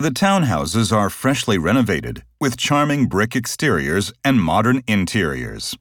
The townhouses are freshly renovated with charming brick exteriors and modern interiors.